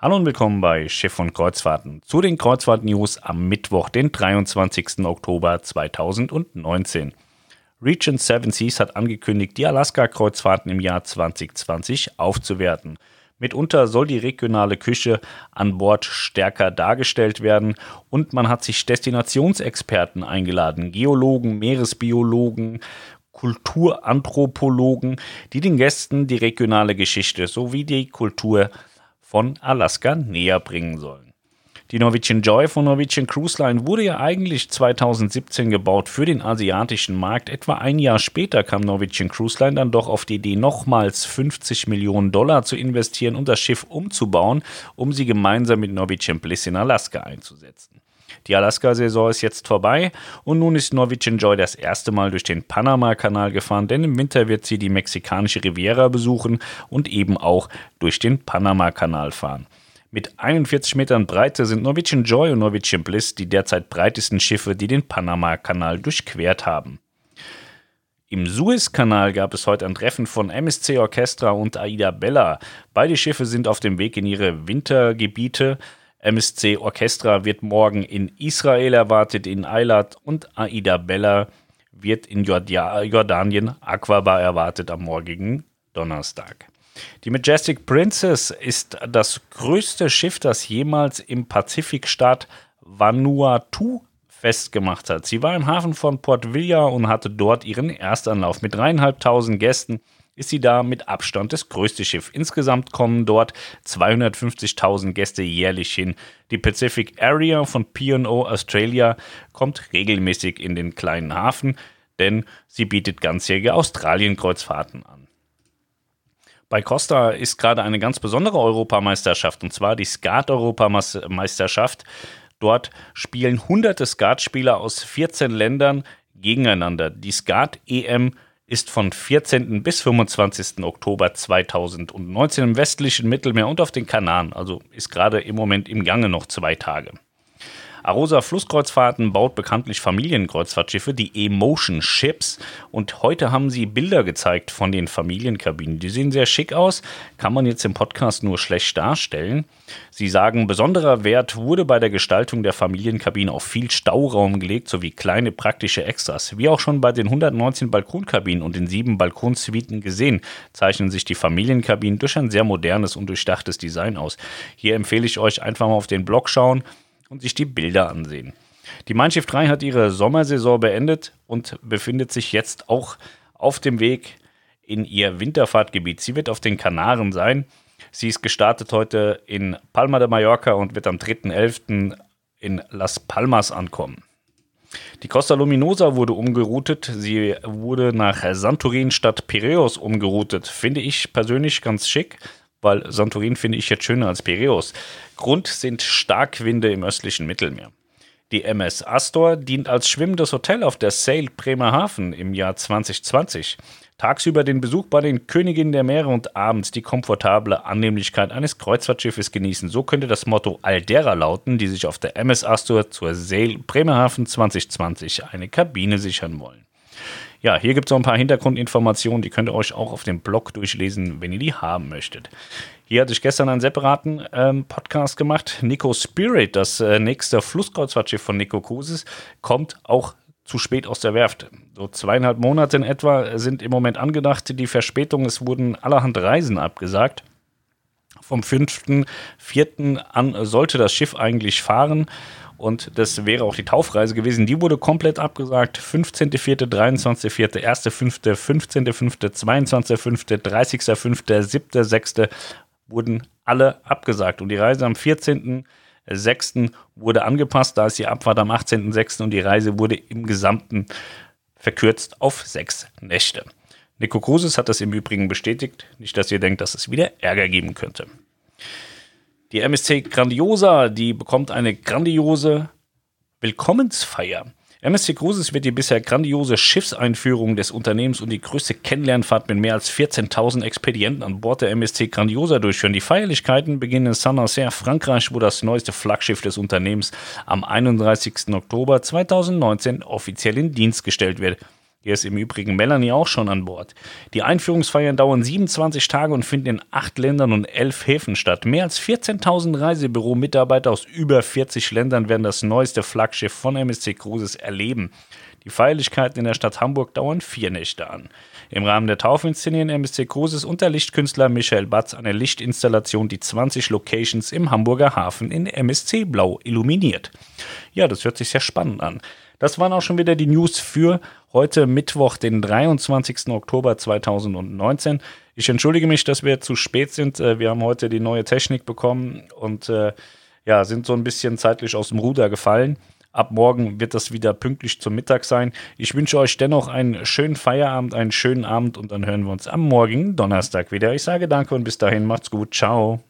Hallo und willkommen bei Schiff und Kreuzfahrten zu den Kreuzfahrt-News am Mittwoch, den 23. Oktober 2019. Regent Seven Seas hat angekündigt, die Alaska-Kreuzfahrten im Jahr 2020 aufzuwerten. Mitunter soll die regionale Küche an Bord stärker dargestellt werden und man hat sich Destinationsexperten eingeladen, Geologen, Meeresbiologen, Kulturanthropologen, die den Gästen die regionale Geschichte sowie die Kultur von Alaska näher bringen sollen. Die Norwegian Joy von Norwegian Cruise Line wurde ja eigentlich 2017 gebaut für den asiatischen Markt. Etwa ein Jahr später kam Norwegian Cruise Line dann doch auf die Idee, nochmals 50 Millionen Dollar zu investieren und das Schiff umzubauen, um sie gemeinsam mit Norwegian Bliss in Alaska einzusetzen. Die Alaska-Saison ist jetzt vorbei und nun ist Norwegian Joy das erste Mal durch den Panama-Kanal gefahren, denn im Winter wird sie die mexikanische Riviera besuchen und eben auch durch den Panama-Kanal fahren. Mit 41 Metern Breite sind Norwegian Joy und Norwegian Bliss die derzeit breitesten Schiffe, die den Panama-Kanal durchquert haben. Im Suezkanal gab es heute ein Treffen von MSC Orchestra und Aida Bella. Beide Schiffe sind auf dem Weg in ihre Wintergebiete. MSC Orchestra wird morgen in Israel erwartet, in Eilat und Aida Bella wird in Jordanien Aquaba erwartet am morgigen Donnerstag. Die Majestic Princess ist das größte Schiff, das jemals im Pazifikstaat Vanuatu festgemacht hat. Sie war im Hafen von Port Vila und hatte dort ihren Erstanlauf mit dreieinhalbtausend Gästen ist sie da mit Abstand das größte Schiff. Insgesamt kommen dort 250.000 Gäste jährlich hin. Die Pacific Area von P&O Australia kommt regelmäßig in den kleinen Hafen, denn sie bietet ganzjährige Australien-Kreuzfahrten an. Bei Costa ist gerade eine ganz besondere Europameisterschaft, und zwar die Skat-Europameisterschaft. Dort spielen hunderte Skatspieler aus 14 Ländern gegeneinander. Die Skat-EM ist von 14. bis 25. Oktober 2019 im westlichen Mittelmeer und auf den Kanaren, also ist gerade im Moment im Gange noch zwei Tage. Arosa Flusskreuzfahrten baut bekanntlich Familienkreuzfahrtschiffe, die Emotion Ships. Und heute haben sie Bilder gezeigt von den Familienkabinen. Die sehen sehr schick aus, kann man jetzt im Podcast nur schlecht darstellen. Sie sagen, besonderer Wert wurde bei der Gestaltung der Familienkabinen auf viel Stauraum gelegt, sowie kleine praktische Extras. Wie auch schon bei den 119 Balkonkabinen und den sieben Balkonsuiten gesehen, zeichnen sich die Familienkabinen durch ein sehr modernes und durchdachtes Design aus. Hier empfehle ich euch einfach mal auf den Blog schauen und sich die Bilder ansehen. Die Mein Schiff 3 hat ihre Sommersaison beendet und befindet sich jetzt auch auf dem Weg in ihr Winterfahrtgebiet. Sie wird auf den Kanaren sein. Sie ist gestartet heute in Palma de Mallorca und wird am 3.11. in Las Palmas ankommen. Die Costa Luminosa wurde umgeroutet. Sie wurde nach Santorin statt Piraeus umgeroutet. Finde ich persönlich ganz schick weil Santorin finde ich jetzt schöner als Piräus. Grund sind Starkwinde im östlichen Mittelmeer. Die MS Astor dient als schwimmendes Hotel auf der Sail Bremerhaven im Jahr 2020. Tagsüber den Besuch bei den Königinnen der Meere und abends die komfortable Annehmlichkeit eines Kreuzfahrtschiffes genießen. So könnte das Motto all derer lauten, die sich auf der MS Astor zur Sail Bremerhaven 2020 eine Kabine sichern wollen. Ja, hier gibt es noch ein paar Hintergrundinformationen, die könnt ihr euch auch auf dem Blog durchlesen, wenn ihr die haben möchtet. Hier hatte ich gestern einen separaten ähm, Podcast gemacht. Nico Spirit, das äh, nächste Flusskreuzfahrtschiff von Nico Kruses, kommt auch zu spät aus der Werft. So zweieinhalb Monate in etwa sind im Moment angedacht. Die Verspätung, es wurden allerhand Reisen abgesagt. Vom 5.4. an sollte das Schiff eigentlich fahren und das wäre auch die Taufreise gewesen. Die wurde komplett abgesagt. 15.4., 23.4., 1.5., 15.5., 22.5., 30.5., 7.6. wurden alle abgesagt. Und die Reise am 14.6. wurde angepasst. Da ist die Abfahrt am 18.6. und die Reise wurde im Gesamten verkürzt auf sechs Nächte. Nico Kruses hat das im Übrigen bestätigt. Nicht, dass ihr denkt, dass es wieder Ärger geben könnte. Die MSC Grandiosa, die bekommt eine grandiose Willkommensfeier. MSC Cruises wird die bisher grandiose Schiffseinführung des Unternehmens und die größte Kennenlernfahrt mit mehr als 14.000 Expedienten an Bord der MSC Grandiosa durchführen. Die Feierlichkeiten beginnen in Saint-Nazaire, Frankreich, wo das neueste Flaggschiff des Unternehmens am 31. Oktober 2019 offiziell in Dienst gestellt wird. Hier ist im Übrigen Melanie auch schon an Bord. Die Einführungsfeiern dauern 27 Tage und finden in acht Ländern und elf Häfen statt. Mehr als 14.000 Reisebüro-Mitarbeiter aus über 40 Ländern werden das neueste Flaggschiff von MSC Cruises erleben. Die Feierlichkeiten in der Stadt Hamburg dauern vier Nächte an. Im Rahmen der Taufe inszenieren MSC Cruises und der Lichtkünstler Michael Batz eine Lichtinstallation, die 20 Locations im Hamburger Hafen in MSC Blau illuminiert. Ja, das hört sich sehr spannend an. Das waren auch schon wieder die News für heute Mittwoch, den 23. Oktober 2019. Ich entschuldige mich, dass wir zu spät sind. Äh, wir haben heute die neue Technik bekommen und äh, ja, sind so ein bisschen zeitlich aus dem Ruder gefallen. Ab morgen wird das wieder pünktlich zum Mittag sein. Ich wünsche euch dennoch einen schönen Feierabend, einen schönen Abend und dann hören wir uns am morgigen Donnerstag wieder. Ich sage danke und bis dahin macht's gut. Ciao.